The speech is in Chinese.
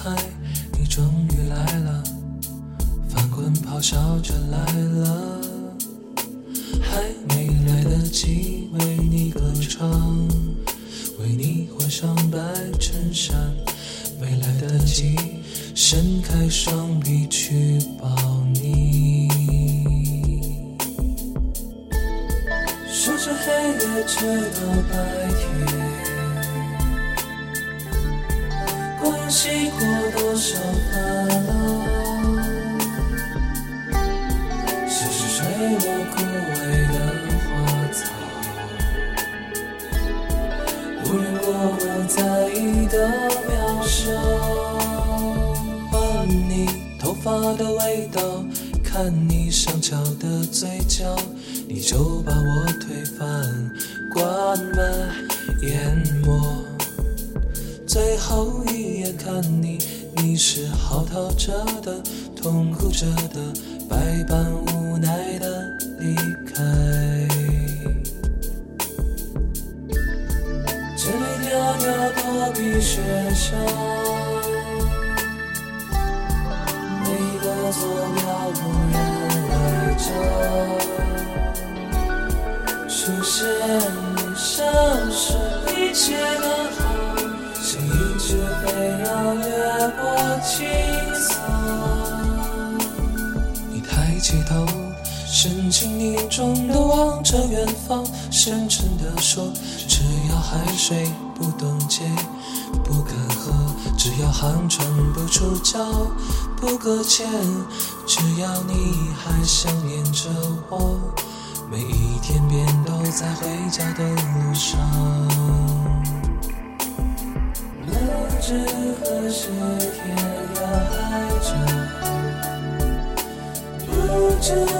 嗨你终于来了翻滚咆哮着来了。还没来得及为你歌唱为你换上白衬衫没来得及伸开双臂去抱你。数着黑夜直到白天光阴洗过多少烦恼，是是吹落枯萎的花草，无人过问在意的渺小。闻你头发的味道，看你上翘的嘴角，你就把我推翻，灌满淹没。最后一眼看你，你是嚎啕着的，痛哭着的，百般无奈的离开。千里迢迢躲避雪橇，每个坐标无人来找。出现你消失，一切刚好，抬起头，深情凝重地望着远方，深沉地说：只要海水不冻结，不干涸，只要航船不出礁，不搁浅，只要你还想念着我。每一天便都在回家的路上，不知何时不